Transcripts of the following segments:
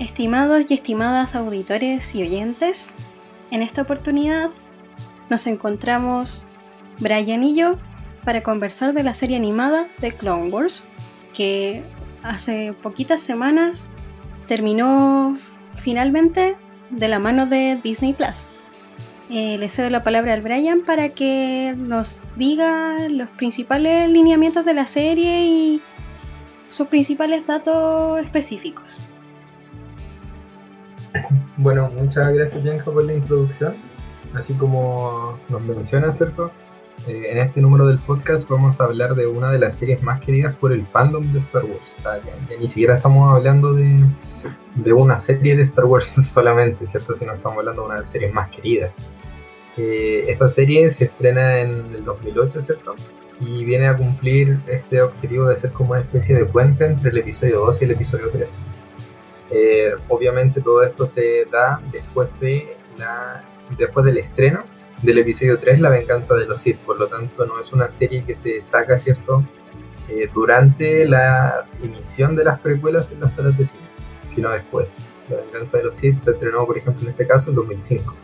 Estimados y estimadas auditores y oyentes, en esta oportunidad nos encontramos Brian y yo para conversar de la serie animada de Clone Wars, que hace poquitas semanas terminó finalmente de la mano de Disney Plus. Eh, le cedo la palabra al Brian para que nos diga los principales lineamientos de la serie y sus principales datos específicos. Bueno, muchas gracias Bianca por la introducción. Así como nos menciona, ¿cierto? Eh, en este número del podcast vamos a hablar de una de las series más queridas por el fandom de Star Wars. O sea, que, ni siquiera estamos hablando de, de, una serie de Star Wars solamente, ¿cierto? Sino estamos hablando de una de las series más queridas. Eh, esta serie se estrena en el 2008, ¿cierto? Y viene a cumplir este objetivo de ser como una especie de puente entre el episodio 2 y el episodio 3. Eh, obviamente todo esto se da después, de después del estreno del episodio 3, La venganza de los Sith. Por lo tanto, no es una serie que se saca, ¿cierto? Eh, durante la emisión de las precuelas en las salas de cine, sino después. La venganza de los Sith se estrenó, por ejemplo, en este caso, en 2005.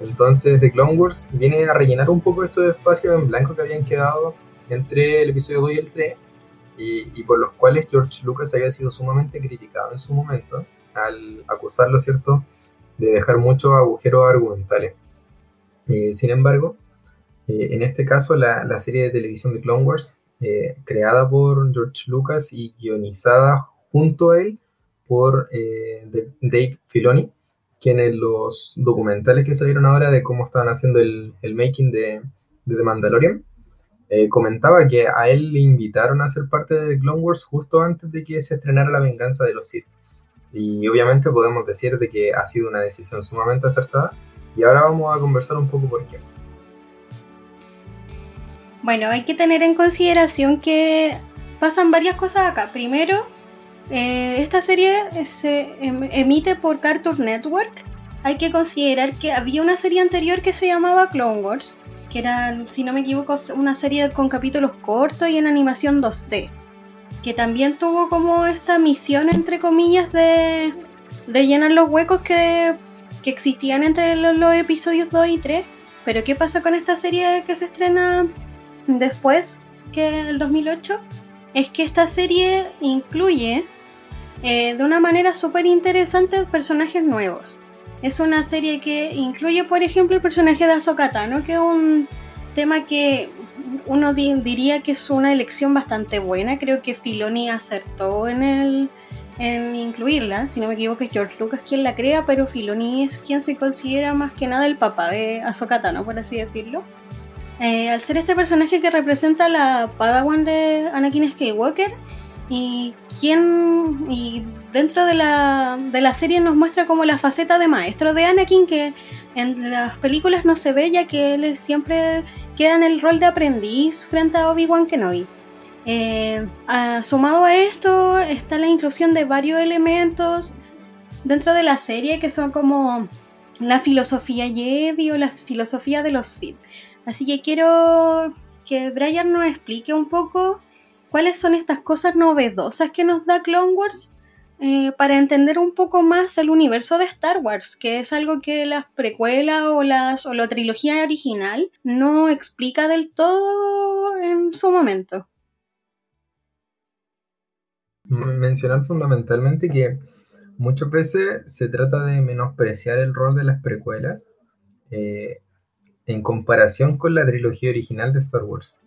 Entonces, The Clone Wars viene a rellenar un poco estos espacios en blanco que habían quedado entre el episodio 2 y el 3 y, por los cuales George Lucas había sido sumamente criticado en su momento al acusarlo, ¿cierto?, de dejar muchos agujeros argumentales. Eh, sin embargo, eh, en este caso, la, serie de televisión de Clone Wars, eh, creada por George Lucas y guionizada junto a él por Dave Filoni, quien en los documentales que salieron ahora de cómo estaban haciendo el, making de, de The Mandalorian, eh, comentaba que a él le invitaron a ser parte de Clone Wars justo antes de que se estrenara La venganza de los Sith. Y obviamente podemos decir de que ha sido una decisión sumamente acertada. Y ahora vamos a conversar un poco por qué. Bueno, hay que tener en consideración que pasan varias cosas acá. Primero, eh, esta serie se em, emite por Cartoon Network. Hay que considerar que había una serie anterior que se llamaba Clone Wars, que era, si no me equivoco, una serie con capítulos cortos y en animación 2D, que también tuvo como esta misión, entre comillas, de, de llenar los huecos que, que existían entre los, episodios 2 y 3. Pero ¿qué pasa con esta serie que se estrena después que el 2008? Es que esta serie incluye eh, de una manera súper interesante personajes nuevos. Es una serie que incluye, por ejemplo, el personaje de Ahsoka Tano, que es un tema que uno diría que es una elección bastante buena. Creo que Filoni acertó en el en incluirla. Si no me equivoco, es George Lucas quien la crea, pero Filoni es quien se considera más que nada el papá de Ahsoka Tano, por así decirlo. Eh, al ser este personaje que representa la Padawan de Anakin Skywalker, y quién y dentro de la, de la serie nos muestra como la faceta de maestro de Anakin que en las películas no se ve ya que él siempre queda en el rol de aprendiz frente a Obi-Wan Kenobi. Eh, sumado a esto está la inclusión de varios elementos dentro de la serie que son como la filosofía Jedi o la filosofía de los Sith. Así que quiero que Brian nos explique un poco cuáles son estas cosas novedosas que nos da Clone Wars eh, para entender un poco más el universo de Star Wars, que es algo que las precuelas o, las, o la trilogía original no explica del todo en su momento. Mencionar fundamentalmente que muchas veces se trata de menospreciar el rol de las precuelas eh, en comparación con la trilogía original de Star Wars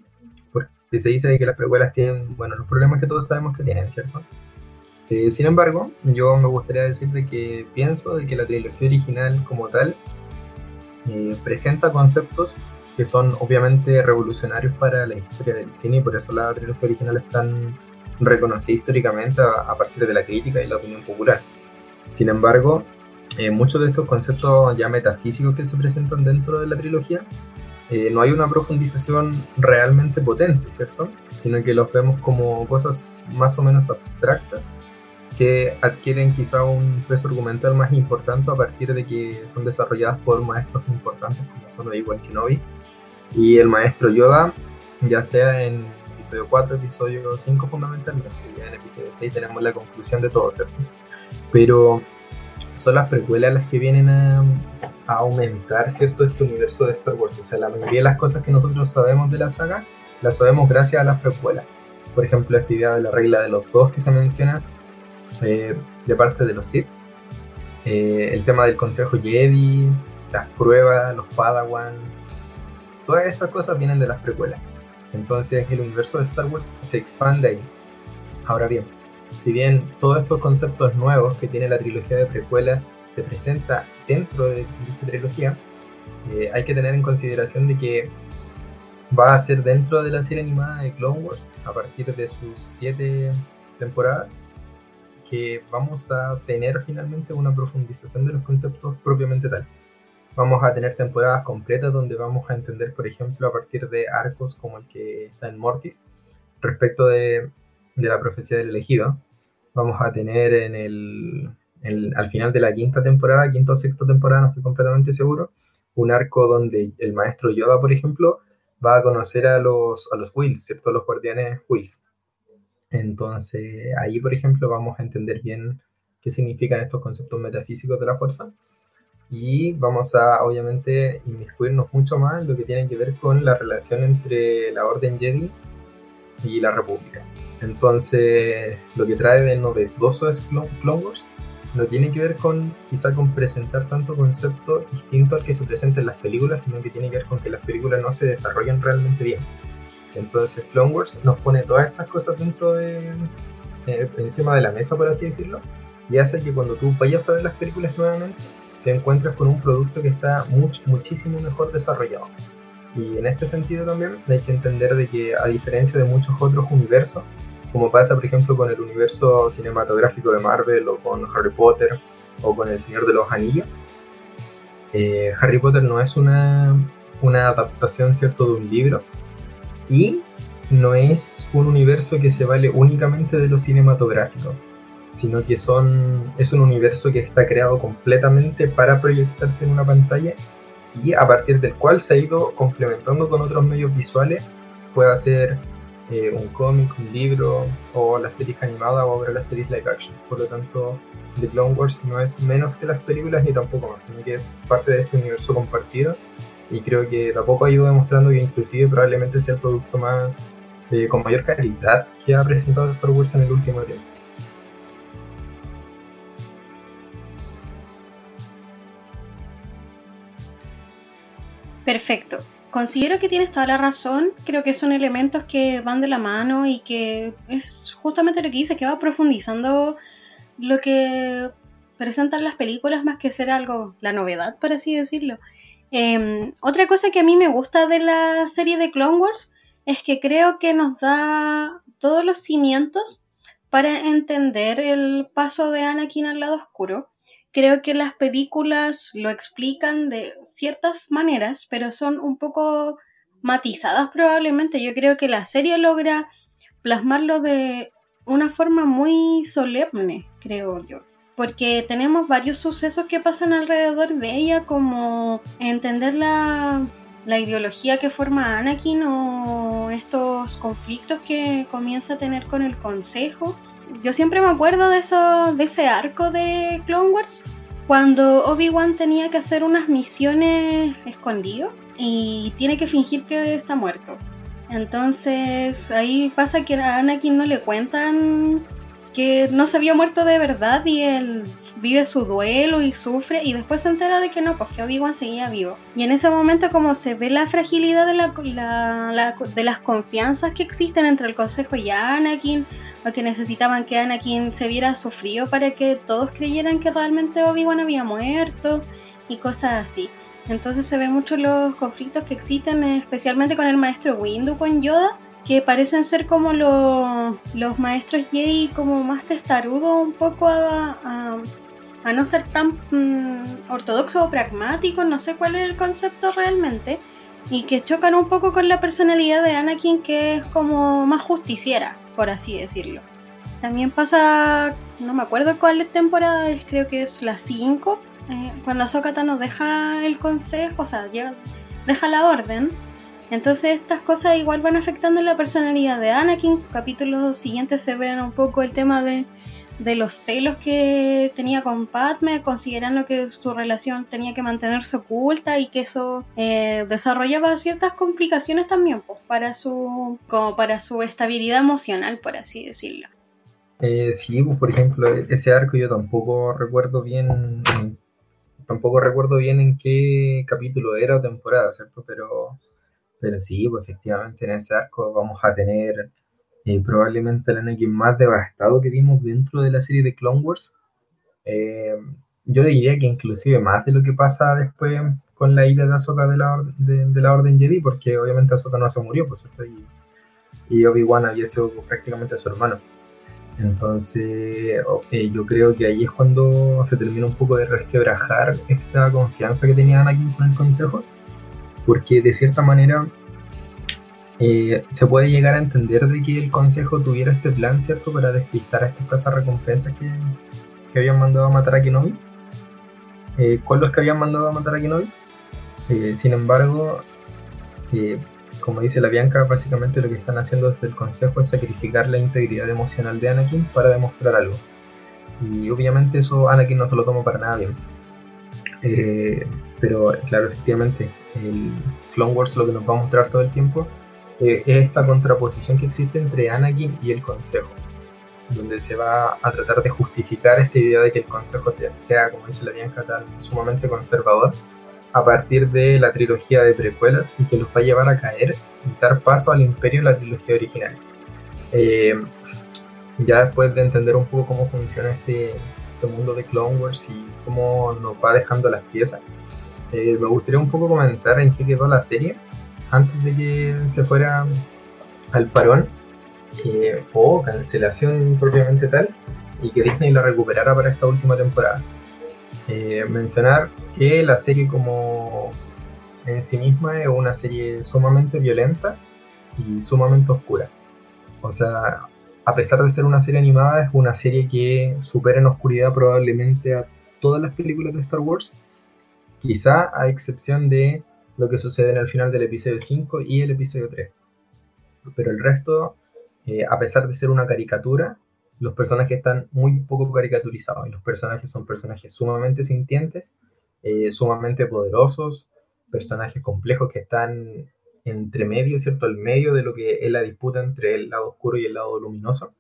y se dice que las precuelas tienen, bueno, los problemas que todos sabemos que tienen, ¿cierto? Eh, sin embargo, yo me gustaría decirte que pienso de que la trilogía original como tal eh, presenta conceptos que son obviamente revolucionarios para la historia del cine y por eso la trilogía original es tan reconocida históricamente a, partir de la crítica y la opinión popular. Sin embargo, eh, muchos de estos conceptos ya metafísicos que se presentan dentro de la trilogía eh, no hay una profundización realmente potente, ¿cierto? Sino que los vemos como cosas más o menos abstractas que adquieren quizá un peso argumental más importante a partir de que son desarrolladas por maestros importantes como son Obi-Wan Kenobi y el maestro Yoda, ya sea en episodio 4, episodio 5 fundamentalmente, ya en episodio 6 tenemos la conclusión de todo, ¿cierto? pero son las precuelas las que vienen a, aumentar cierto este universo de Star Wars. O sea, la mayoría de las cosas que nosotros sabemos de la saga las sabemos gracias a las precuelas. Por ejemplo, esta idea de la regla de los dos que se menciona eh, de parte de los Sith. Eh, el tema del Consejo Jedi, las pruebas, los Padawan. Todas estas cosas vienen de las precuelas. Entonces el universo de Star Wars se expande ahí. Ahora bien, si bien todos estos conceptos nuevos que tiene la trilogía de precuelas se presenta dentro de dicha trilogía, eh, hay que tener en consideración de que va a ser dentro de la serie animada de Clone Wars a partir de sus siete temporadas que vamos a tener finalmente una profundización de los conceptos propiamente tal. Vamos a tener temporadas completas donde vamos a entender, por ejemplo, a partir de arcos como el que está en Mortis, respecto de, de la profecía del elegido. Vamos a tener en el, al final de la quinta temporada, quinta o sexta temporada, no estoy completamente seguro, un arco donde el maestro Yoda, por ejemplo, va a conocer a los, a los Wills, ¿cierto? Los guardianes Wills. Entonces, ahí, por ejemplo, vamos a entender bien qué significan estos conceptos metafísicos de la fuerza y vamos a, obviamente, inmiscuirnos mucho más en lo que tiene que ver con la relación entre la Orden Jedi y la República. Entonces, lo que trae de novedoso es Clone Wars no tiene que ver con quizá con presentar tanto concepto distinto al que se presenta en las películas, sino que tiene que ver con que las películas no se desarrollan realmente bien. Entonces Clone Wars nos pone todas estas cosas dentro de, eh, encima de la mesa, por así decirlo, y hace que cuando tú vayas a ver las películas nuevamente, te encuentres con un producto que está mucho, muchísimo mejor desarrollado. Y en este sentido también hay que entender de que a diferencia de muchos otros universos, como pasa por ejemplo con el universo cinematográfico de Marvel o con Harry Potter o con El Señor de los Anillos. Eh, Harry Potter no es una, una adaptación cierto de un libro y no es un universo que se vale únicamente de lo cinematográfico, sino que son, es un universo que está creado completamente para proyectarse en una pantalla y a partir del cual se ha ido complementando con otros medios visuales, puede ser eh, un cómic, un libro, o la serie animada o ahora las series live action. Por lo tanto, The Clone Wars no es menos que las películas ni tampoco más, sino que es parte de este universo compartido. Y creo que tampoco ha ido demostrando que inclusive probablemente sea el producto más eh, con mayor calidad que ha presentado Star Wars en el último tiempo. Perfecto. Considero que tienes toda la razón, creo que son elementos que van de la mano y que es justamente lo que dice, que va profundizando lo que presentan las películas más que ser algo, la novedad, por así decirlo. Em, otra cosa que a mí me gusta de la serie de Clone Wars es que creo que nos da todos los cimientos para entender el paso de Anakin al lado oscuro Creo que las películas lo explican de ciertas maneras, pero son un poco matizadas probablemente. Yo creo que la serie logra plasmarlo de una forma muy solemne, creo yo. Porque tenemos varios sucesos que pasan alrededor de ella, como entender la, la ideología que forma Anakin o estos conflictos que comienza a tener con el consejo yo siempre me acuerdo de, eso, de ese arco de Clone Wars cuando Obi-Wan tenía que hacer unas misiones escondido y tiene que fingir que está muerto. Entonces ahí pasa que a Anakin no le cuentan que no se había muerto de verdad y él vive su duelo y sufre y después se entera de que no, pues que Obi-Wan seguía vivo. Y en ese momento como se ve la fragilidad de, la, de las confianzas que existen entre el Consejo y Anakin, o que necesitaban que Anakin se viera sufrido para que todos creyeran que realmente Obi-Wan había muerto y cosas así. Entonces se ven mucho los conflictos que existen, especialmente con el maestro Windu con Yoda, que parecen ser como los maestros Jedi como más testarudos un poco a no ser tan mm, ortodoxo o pragmático, no sé cuál es el concepto realmente, y que chocan un poco con la personalidad de Anakin que es como más justiciera, por así decirlo. También pasa, no me acuerdo cuál temporada es, creo que es la 5, eh, cuando Ahsoka nos deja el consejo, o sea, deja la orden. Entonces estas cosas igual van afectando la personalidad de Anakin. Capítulos siguientes se ven un poco el tema de de los celos que tenía con Padme, considerando que su relación tenía que mantenerse oculta y que eso eh, desarrollaba ciertas complicaciones también pues, para su como para su estabilidad emocional, por así decirlo. Eh, sí, pues por ejemplo, ese arco yo tampoco recuerdo bien, tampoco recuerdo bien en qué capítulo era o temporada, ¿cierto? Pero, pero sí, pues efectivamente en ese arco vamos a tener eh, probablemente el Anakin más devastado que vimos dentro de la serie de Clone Wars. Eh, yo diría que inclusive más de lo que pasa después con la ida de Ahsoka de la, de, la Orden Jedi, porque obviamente Ahsoka no se murió, pues, y, y Obi-Wan había sido prácticamente su hermano. Entonces, yo creo que ahí es cuando se termina un poco de resquebrajar esta confianza que tenía Anakin con el consejo, porque de cierta manera eh, se puede llegar a entender de que el consejo tuviera este plan, ¿cierto?, para despistar a estas casas recompensas que, que, habían mandado a matar a Kenobi, eh, con los que habían mandado a matar a Kenobi. Eh, sin embargo, como dice la Bianca, básicamente lo que están haciendo desde el Consejo es sacrificar la integridad emocional de Anakin para demostrar algo. Y obviamente eso Anakin no se lo toma para nada bien. Eh, pero claro, efectivamente, el Clone Wars lo que nos va a mostrar todo el tiempo eh, es esta contraposición que existe entre Anakin y el Consejo, donde se va a tratar de justificar esta idea de que el Consejo sea, como dice la Bianca, tan sumamente conservador a partir de la trilogía de precuelas y que los va a llevar a caer y dar paso al imperio de la trilogía original. Eh, ya después de entender un poco cómo funciona este, este, mundo de Clone Wars y cómo nos va dejando las piezas, eh, me gustaría un poco comentar en qué quedó la serie antes de que se fuera al parón o cancelación propiamente tal y que Disney la recuperara para esta última temporada. Eh, mencionar que la serie como en sí misma es una serie sumamente violenta y sumamente oscura. O sea, a pesar de ser una serie animada, es una serie que supera en oscuridad probablemente a todas las películas de Star Wars, quizá a excepción de lo que sucede en el final del episodio 5 y el episodio 3. Pero el resto, eh, a pesar de ser una caricatura, los personajes están muy poco caricaturizados y los personajes son personajes sumamente sintientes, eh, sumamente poderosos, personajes complejos que están entre medio, ¿cierto? Al medio de lo que es la disputa entre el lado oscuro y el lado luminoso.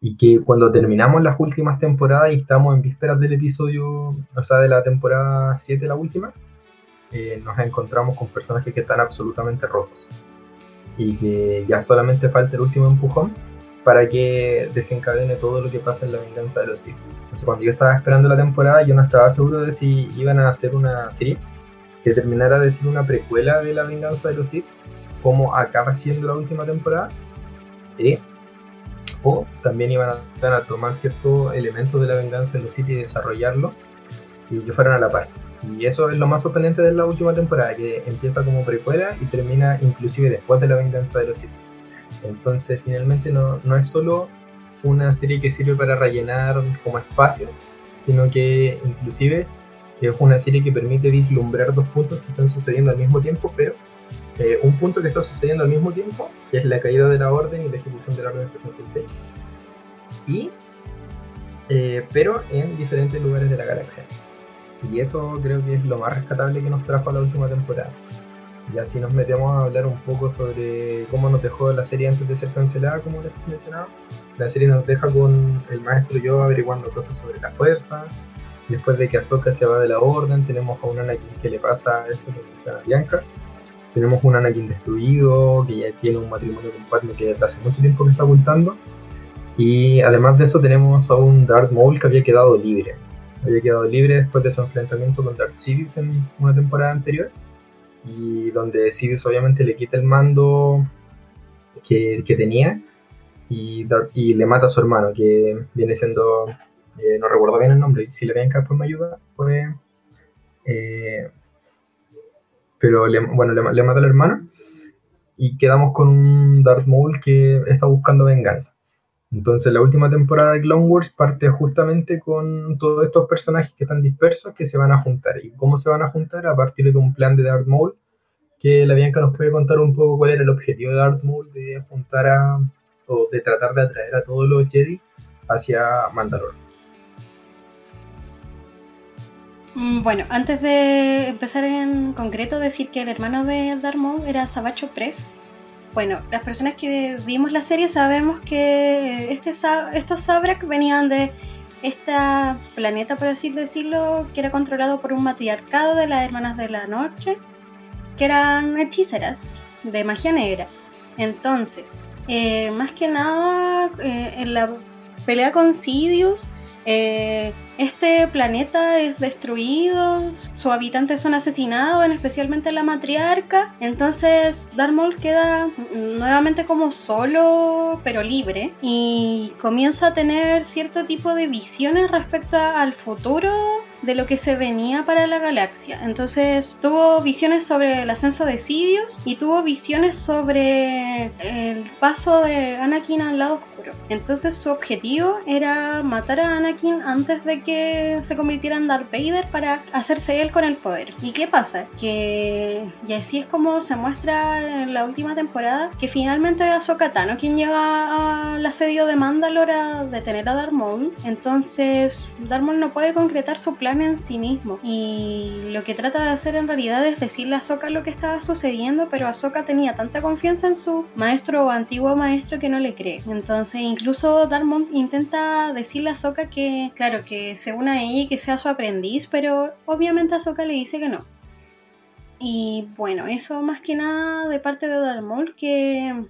Y que cuando terminamos las últimas temporadas y estamos en vísperas del episodio, o sea, de la temporada 7, la última, eh, nos encontramos con personajes que están absolutamente rotos. Y que ya solamente falta el último empujón para que desencadene todo lo que pasa en la venganza de los Sith. Entonces, cuando yo estaba esperando la temporada, yo no estaba seguro de si iban a hacer una serie que terminara de ser una precuela de la venganza de los Sith, como acaba siendo la última temporada, eh, o también iban a, a, tomar ciertos elementos de la venganza de los Sith y desarrollarlo y que fueran a la par. Y eso es lo más sorprendente de la última temporada, que empieza como precuela y termina inclusive después de la venganza de los Sith. Entonces, finalmente no, no es solo una serie que sirve para rellenar como espacios, sino que inclusive es una serie que permite vislumbrar dos puntos que están sucediendo al mismo tiempo, pero eh, un punto que está sucediendo al mismo tiempo, que es la caída de la orden y la ejecución de la orden 66, y, eh, pero en diferentes lugares de la galaxia. Y eso creo que es lo más rescatable que nos trajo la última temporada. Y así nos metemos a hablar un poco sobre cómo nos dejó la serie antes de ser cancelada, como les mencionaba. La serie nos deja con el maestro yo averiguando cosas sobre la fuerza. Después de que Ahsoka se va de la orden, tenemos a un Anakin que le pasa esto que menciona Bianca. Tenemos un Anakin destruido, que ya tiene un matrimonio con Padme que hace mucho tiempo que está ocultando. Y además de eso tenemos a un Darth Maul que había quedado libre. Había quedado libre después de su enfrentamiento con Darth Sidious en una temporada anterior y donde Sidious obviamente le quita el mando que, tenía y, le mata a su hermano, que viene siendo, eh, no recuerdo bien el nombre, si le ven después me ayuda, fue... Eh, pero le, bueno, le, le, mata al hermano y quedamos con un Darth Maul que está buscando venganza. Entonces la última temporada de Clone Wars parte justamente con todos estos personajes que están dispersos que se van a juntar. ¿Y cómo se van a juntar? A partir de un plan de Darth Maul, que la Bianca nos puede contar un poco cuál era el objetivo de Darth Maul de juntar a, o de tratar de atraer a todos los Jedi hacia Mandalore. Mm, bueno, antes de empezar en concreto, decir que el hermano de Darmo era Sabacho Press. Bueno, las personas que vimos la serie sabemos que este, estos Sabrak venían de este planeta, por así decirlo, que era controlado por un matriarcado de las hermanas de la noche, que eran hechiceras de magia negra. Entonces, eh, más que nada, eh, en la pelea con Sidious, eh, este planeta es destruido, sus habitantes son asesinados, especialmente la matriarca. Entonces Darmol queda nuevamente como solo, pero libre, y comienza a tener cierto tipo de visiones respecto al futuro de lo que se venía para la galaxia. Entonces tuvo visiones sobre el ascenso de Sidious y tuvo visiones sobre el paso de Anakin al lado Entonces su objetivo era matar a Anakin antes de que se convirtiera en Darth Vader para hacerse él con el poder. ¿Y qué pasa? Que y así es como se muestra en la última temporada que finalmente es Ahsoka Tano quien llega al asedio de Mandalore a detener a Darth Maul. Entonces Darth Maul no puede concretar su plan en sí mismo. Y lo que trata de hacer en realidad es decirle a Ahsoka lo que estaba sucediendo, pero Ahsoka tenía tanta confianza en su maestro o antiguo maestro que no le cree. Entonces incluso Darmon intenta decirle a Ahsoka que, claro, que se una a ella que sea su aprendiz, pero obviamente Ahsoka le dice que no. Y bueno, eso más que nada de parte de Darmol que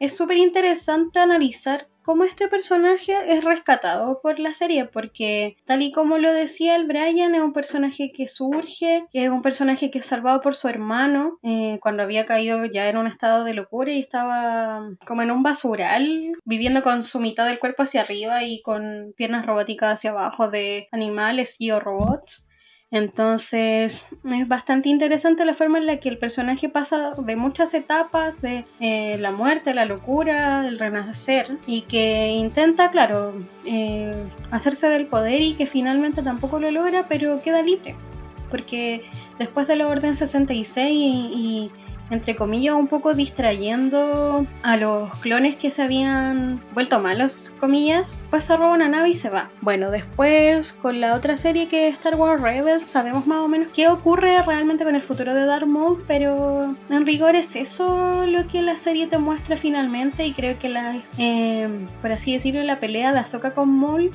es súper interesante analizar cómo este personaje es rescatado por la serie, porque tal y como lo decía el Brian, es un personaje que surge, es un personaje que es salvado por su hermano eh, cuando había caído ya en un estado de locura y estaba como en un basural, viviendo con su mitad del cuerpo hacia arriba y con piernas robóticas hacia abajo de animales y o robots. Entonces es bastante interesante la forma en la que el personaje pasa de muchas etapas, de eh, la muerte, la locura, el renacer, y que intenta, claro, eh, hacerse del poder y que finalmente tampoco lo logra, pero queda libre. Porque después de la Orden 66 y entre comillas, un poco distrayendo a los clones que se habían vuelto malos, comillas, pues se roba una nave y se va. Bueno, después con la otra serie que es Star Wars Rebels sabemos más o menos qué ocurre realmente con el futuro de Darth Maul, pero en rigor es eso lo que la serie te muestra finalmente y creo que la, eh, por así decirlo, la pelea de Ahsoka con Maul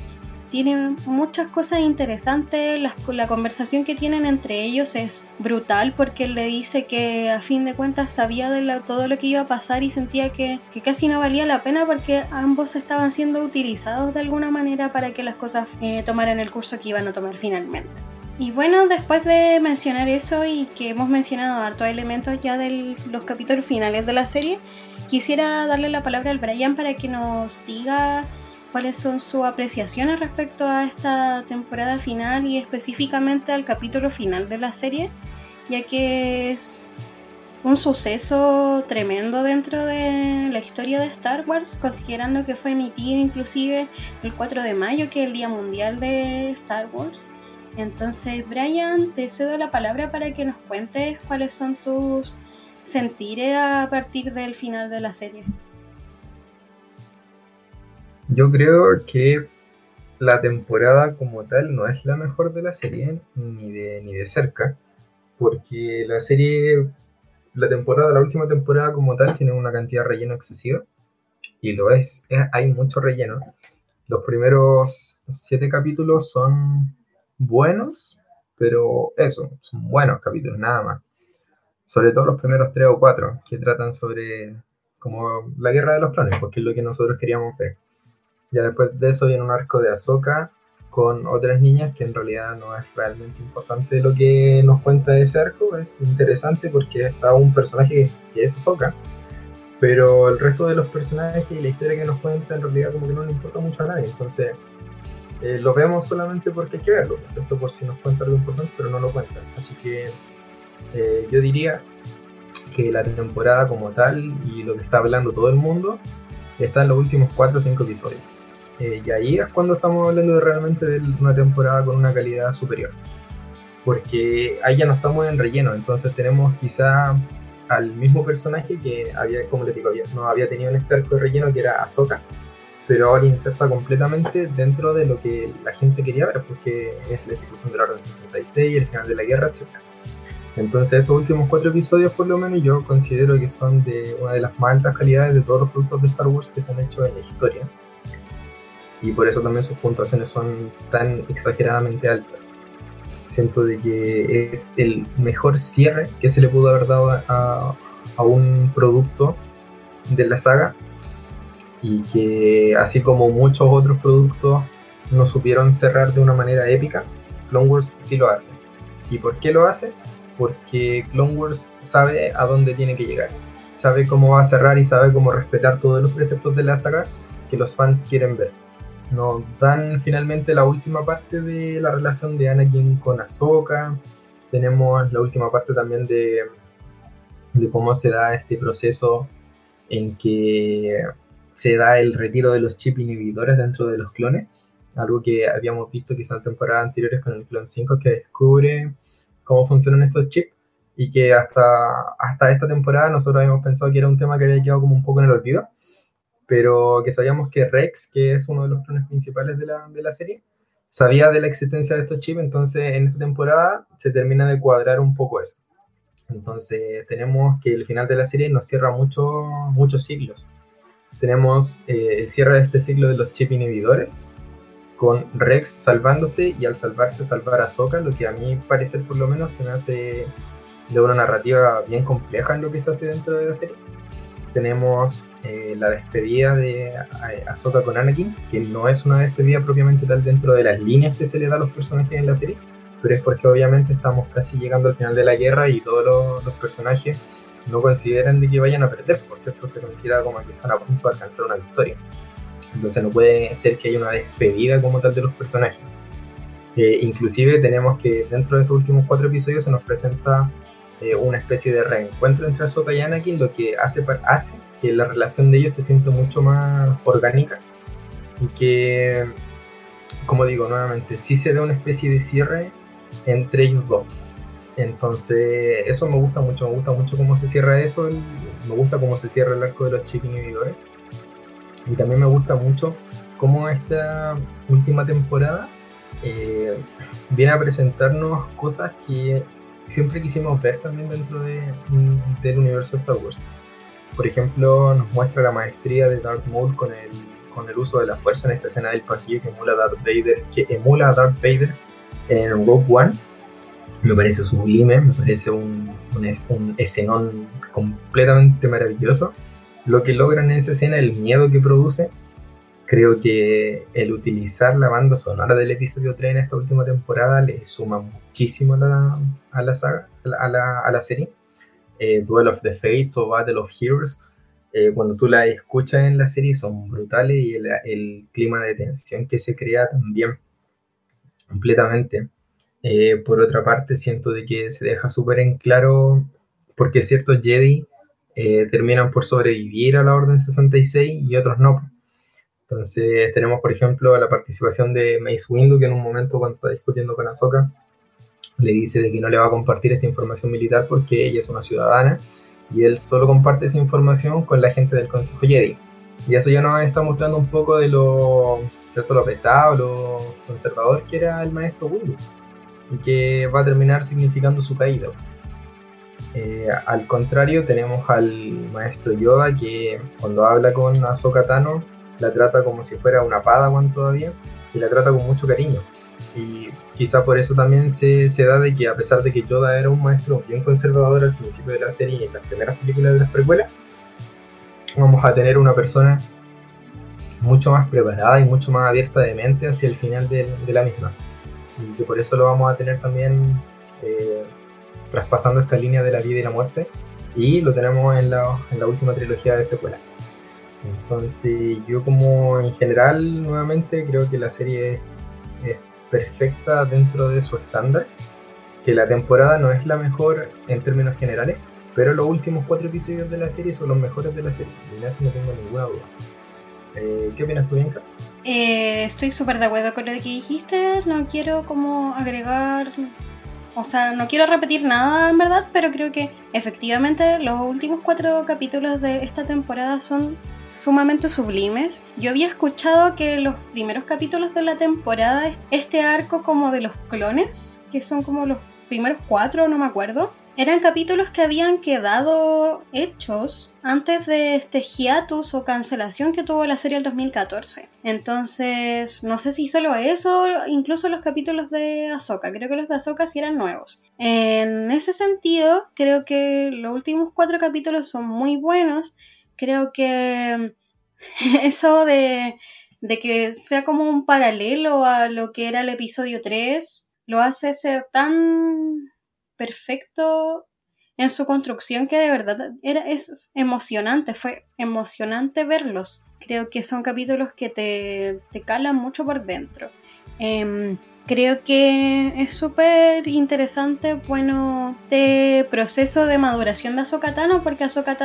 tiene muchas cosas interesantes. La, conversación que tienen entre ellos es brutal porque él le dice que a fin de cuentas sabía de todo lo que iba a pasar y sentía que, que, casi no valía la pena porque ambos estaban siendo utilizados de alguna manera para que las cosas eh, tomaran el curso que iban a tomar finalmente. Y bueno, después de mencionar eso y que hemos mencionado hartos elementos ya de los capítulos finales de la serie, quisiera darle la palabra al Brian para que nos diga cuáles son sus apreciaciones respecto a esta temporada final y específicamente al capítulo final de la serie, ya que es un suceso tremendo dentro de la historia de Star Wars, considerando que fue emitido inclusive el 4 de mayo, que es el Día Mundial de Star Wars. Entonces, Brian, te cedo la palabra para que nos cuentes cuáles son tus sentires a partir del final de la serie. Yo creo que la temporada como tal no es la mejor de la serie, ni de, ni de cerca, porque la serie, la temporada, la última temporada como tal tiene una cantidad de relleno excesiva, y lo es, hay mucho relleno. Los primeros siete capítulos son buenos, pero eso, son buenos capítulos, nada más. Sobre todo los primeros tres o cuatro, que tratan sobre como la guerra de los planes, porque es lo que nosotros queríamos ver. Ya después de eso viene un arco de Ahsoka con otras niñas que en realidad no es realmente importante lo que nos cuenta ese arco. Es interesante porque está un personaje que es Ahsoka, pero el resto de los personajes y la historia que nos cuenta en realidad como que no le importa mucho a nadie. Entonces eh, lo vemos solamente porque hay que verlo, excepto por si nos cuenta algo importante, pero no lo cuenta. Así que eh, yo diría que la temporada como tal y lo que está hablando todo el mundo está en los últimos 4 o 5 episodios. Eh, y ahí es cuando estamos hablando de realmente de una temporada con una calidad superior. Porque ahí ya no estamos en relleno, entonces tenemos quizá al mismo personaje que había, como les digo, no había tenido un este arco de relleno que era Ahsoka. pero ahora inserta completamente dentro de lo que la gente quería ver, porque es la ejecución de la Orden 66, el final de la guerra, etc. Entonces estos últimos cuatro episodios por lo menos yo considero que son de una de las más altas calidades de todos los productos de Star Wars que se han hecho en la historia. Y por eso también sus puntuaciones son tan exageradamente altas. Siento de que es el mejor cierre que se le pudo haber dado a, a un producto de la saga y que así como muchos otros productos no supieron cerrar de una manera épica, Clone Wars sí lo hace. ¿Y por qué lo hace? Porque Clone Wars sabe a dónde tiene que llegar, sabe cómo va a cerrar y sabe cómo respetar todos los preceptos de la saga que los fans quieren ver. Nos dan finalmente la última parte de la relación de Anakin con Ahsoka, tenemos la última parte también de, cómo se da este proceso en que se da el retiro de los chip inhibidores dentro de los clones, algo que habíamos visto quizás en temporadas anteriores con el clon 5 que descubre cómo funcionan estos chips y que hasta, hasta esta temporada nosotros habíamos pensado que era un tema que había quedado como un poco en el olvido, pero que sabíamos que Rex, que es uno de los clones principales de la, de la serie, sabía de la existencia de estos chips, entonces en esta temporada se termina de cuadrar un poco eso. Entonces tenemos que el final de la serie nos cierra mucho, muchos siglos tenemos eh, el cierre de este ciclo de los chip inhibidores, con Rex salvándose y al salvarse salvar a Soka, lo que a mí parecer por lo menos se me hace de una narrativa bien compleja en lo que se hace dentro de la serie. Tenemos eh, la despedida de Ahsoka con Anakin, que no es una despedida propiamente tal dentro de las líneas que se le da a los personajes en la serie, pero es porque obviamente estamos casi llegando al final de la guerra y todos los personajes no consideran de que vayan a perder, por cierto, se considera como que están a punto de alcanzar una victoria. Entonces no puede ser que haya una despedida como tal de los personajes. Eh, inclusive tenemos que dentro de estos últimos cuatro episodios se nos presenta eh, una especie de reencuentro entre Ahsoka y Anakin, lo que hace, que la relación de ellos se sienta mucho más orgánica y que, como digo nuevamente, sí se da una especie de cierre entre ellos dos entonces, eso me gusta mucho, me gusta mucho cómo se cierra eso, me gusta cómo se cierra el arco de los chip inhibidores. Y también me gusta mucho cómo esta última temporada eh, viene a presentarnos cosas que siempre quisimos ver también dentro de, del universo Star Wars. Por ejemplo, nos muestra la maestría de Darth Maul con el, con el uso de la fuerza en esta escena del pasillo que emula Darth Vader, que emula a Darth Vader en Rogue One me parece sublime, me parece un, un, escenón completamente maravilloso. Lo que logran en esa escena, el miedo que produce, creo que el utilizar la banda sonora del episodio 3 en esta última temporada le suma muchísimo a la, saga, a la, serie. Eh, Duel of the Fates o Battle of Heroes, eh, cuando tú la escuchas en la serie son brutales y el, clima de tensión que se crea también completamente. Eh, por otra parte, siento de que se deja súper en claro porque ciertos Jedi terminan por sobrevivir a la Orden 66 y otros no. Entonces tenemos, por ejemplo, la participación de Mace Windu, que en un momento cuando está discutiendo con Ahsoka, le dice de que no le va a compartir esta información militar porque ella es una ciudadana y él solo comparte esa información con la gente del Consejo Jedi. Y eso ya nos está mostrando un poco de lo, ¿cierto? lo pesado, lo conservador que era el maestro Windu y que va a terminar significando su caída. Eh, al contrario, tenemos al maestro Yoda que cuando habla con Ahsoka Tano la trata como si fuera una Padawan todavía y la trata con mucho cariño. Y quizá por eso también se, se, da de que a pesar de que Yoda era un maestro bien conservador al principio de la serie y en las primeras películas de las precuelas, vamos a tener una persona mucho más preparada y mucho más abierta de mente hacia el final de, la misma y que por eso lo vamos a tener también eh, traspasando esta línea de la vida y la muerte y lo tenemos en la última trilogía de secuela. Entonces yo como en general nuevamente creo que la serie es, perfecta dentro de su estándar, que la temporada no es la mejor en términos generales, pero los últimos cuatro episodios de la serie son los mejores de la serie, en eso no tengo ninguna duda. Eh, ¿Qué opinas tú, Bianca? Eh, estoy súper de acuerdo con lo que dijiste. No quiero como agregar. O sea, no quiero repetir nada en verdad, pero creo que efectivamente los últimos cuatro capítulos de esta temporada son sumamente sublimes. Yo había escuchado que los primeros capítulos de la temporada, este arco como de los clones, que son como los primeros cuatro, no me acuerdo, eran capítulos que habían quedado hechos antes de este hiatus o cancelación que tuvo la serie el 2014. Entonces, no sé si solo eso, incluso los capítulos de Ahsoka. Creo que los de Ahsoka sí eran nuevos. En ese sentido, creo que los últimos cuatro capítulos son muy buenos. Creo que eso de, de que sea como un paralelo a lo que era el episodio 3 lo hace ser tan perfecto en su construcción que de verdad era, es emocionante, fue emocionante verlos. Creo que son capítulos que te, te calan mucho por dentro. Em, Creo que es súper interesante, bueno, este proceso de maduración de Ahsoka porque Ahsoka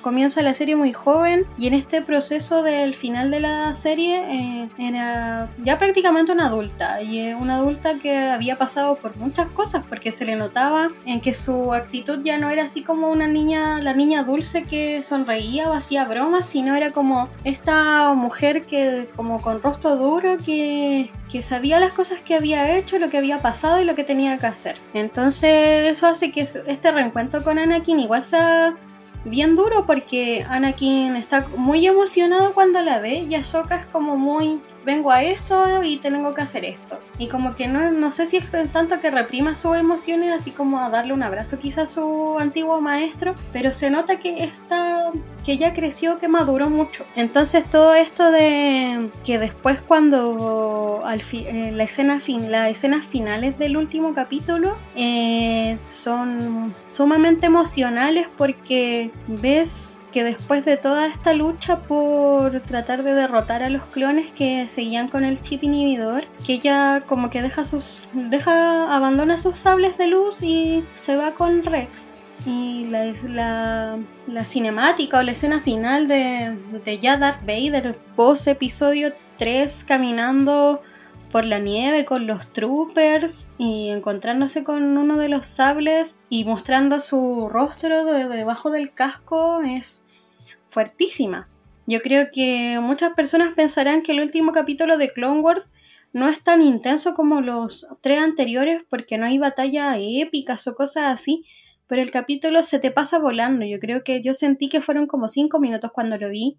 comienza la serie muy joven y en este proceso del final de la serie eh, era ya prácticamente una adulta y una adulta que había pasado por muchas cosas porque se le notaba en que su actitud ya no era así como una niña, la niña dulce que sonreía o hacía bromas, sino era como esta mujer que como con rostro duro que, que sabía las cosas que había hecho, lo que había pasado y lo que tenía que hacer. Entonces eso hace que este reencuentro con Anakin igual sea bien duro porque Anakin está muy emocionado cuando la ve y Ahsoka es como muy vengo a esto y tengo que hacer esto. Y como que no, no sé si es tanto que reprima sus emociones, así como a darle un abrazo quizás a su antiguo maestro, pero se nota que está, que ya creció, que maduró mucho. Entonces todo esto de que después cuando al eh, la escena fin, las escenas finales del último capítulo eh, son sumamente emocionales porque ves que después de toda esta lucha por tratar de derrotar a los clones que seguían con el chip inhibidor, que ella como que deja sus deja abandona sus sables de luz y se va con Rex. Y la, la, la cinemática o la escena final de, de ya Darth Vader post episodio 3 caminando por la nieve con los troopers y encontrándose con uno de los sables y mostrando su rostro de debajo del casco es fuertísima. Yo creo que muchas personas pensarán que el último capítulo de Clone Wars no es tan intenso como los tres anteriores porque no hay batallas épicas o cosas así, pero el capítulo se te pasa volando. Yo creo que yo sentí que fueron como cinco minutos cuando lo vi.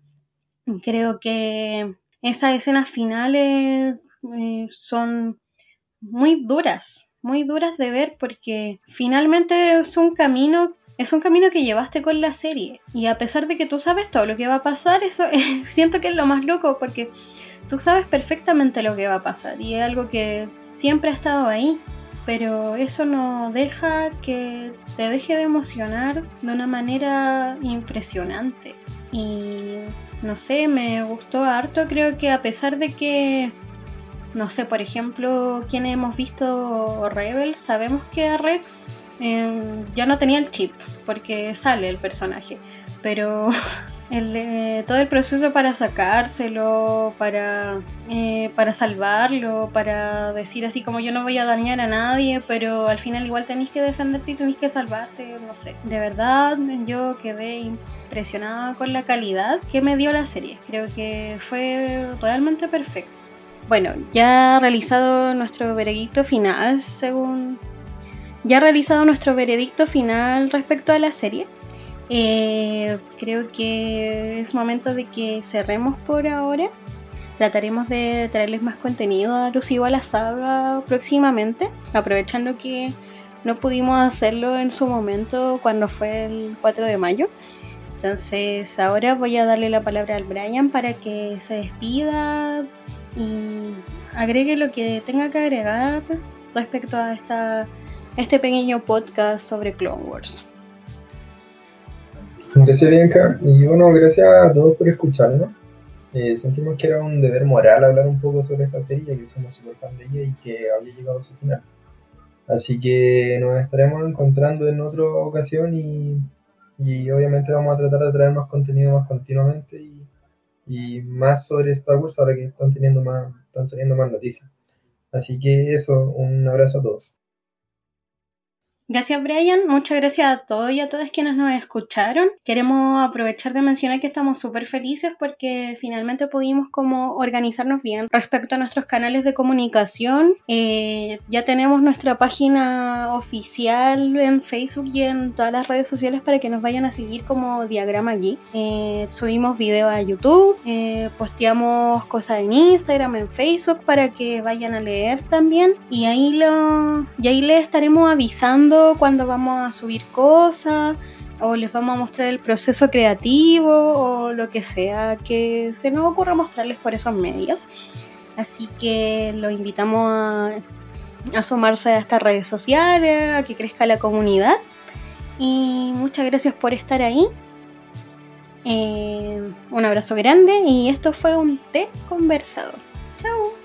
Creo que esas escenas finales eh, son muy duras, muy duras de ver porque finalmente es un camino es un camino que llevaste con la serie. Y a pesar de que tú sabes todo lo que va a pasar, eso siento que es lo más loco porque tú sabes perfectamente lo que va a pasar y es algo que siempre ha estado ahí. Pero eso no deja que te deje de emocionar de una manera impresionante. Y no sé, me gustó harto. Creo que a pesar de que no sé, por ejemplo, quienes hemos visto Rebels, sabemos que a Rex Em, ya no tenía el chip, porque sale el personaje, pero el, todo el proceso para sacárselo, para, eh, para salvarlo, para decir así como yo no voy a dañar a nadie, pero al final igual tenéis que defenderte y tenéis que salvarte, no sé. De verdad yo quedé impresionada con la calidad que me dio la serie, creo que fue realmente perfecto. Bueno, ya realizado nuestro veredicto final, según ya realizado nuestro veredicto final respecto a la serie, eh, creo que es momento de que cerremos por ahora. Trataremos de traerles más contenido alusivo a la saga próximamente, aprovechando que no pudimos hacerlo en su momento cuando fue el 4 de mayo. Entonces ahora voy a darle la palabra al Brian para que se despida y agregue lo que tenga que agregar respecto a esta este pequeño podcast sobre Clone Wars. Gracias Bianca y bueno, gracias a todos por escucharnos. Eh, sentimos que era un deber moral hablar un poco sobre esta serie, que somos súper fan de ella y que había llegado a su final. Así que nos estaremos encontrando en otra ocasión y, y obviamente vamos a tratar de traer más contenido más continuamente y, y, más sobre Star Wars ahora que están, teniendo más, están saliendo más noticias. Así que eso, un abrazo a todos. Gracias Brian, muchas gracias a todos y a todas quienes nos escucharon. Queremos aprovechar de mencionar que estamos súper felices porque finalmente pudimos como organizarnos bien respecto a nuestros canales de comunicación. Eh, ya tenemos nuestra página oficial en Facebook y en todas las redes sociales para que nos vayan a seguir como Diagrama Geek. Eh, subimos videos a YouTube, eh, posteamos cosas en Instagram, en Facebook para que vayan a leer también y ahí, lo, y ahí les estaremos avisando cuando vamos a subir cosas o les vamos a mostrar el proceso creativo o lo que sea que se nos ocurra mostrarles por esos medios. Así que los invitamos a, sumarse a estas redes sociales, a que crezca la comunidad. Y muchas gracias por estar ahí. Eh, un abrazo grande y esto fue un té conversado. Chao.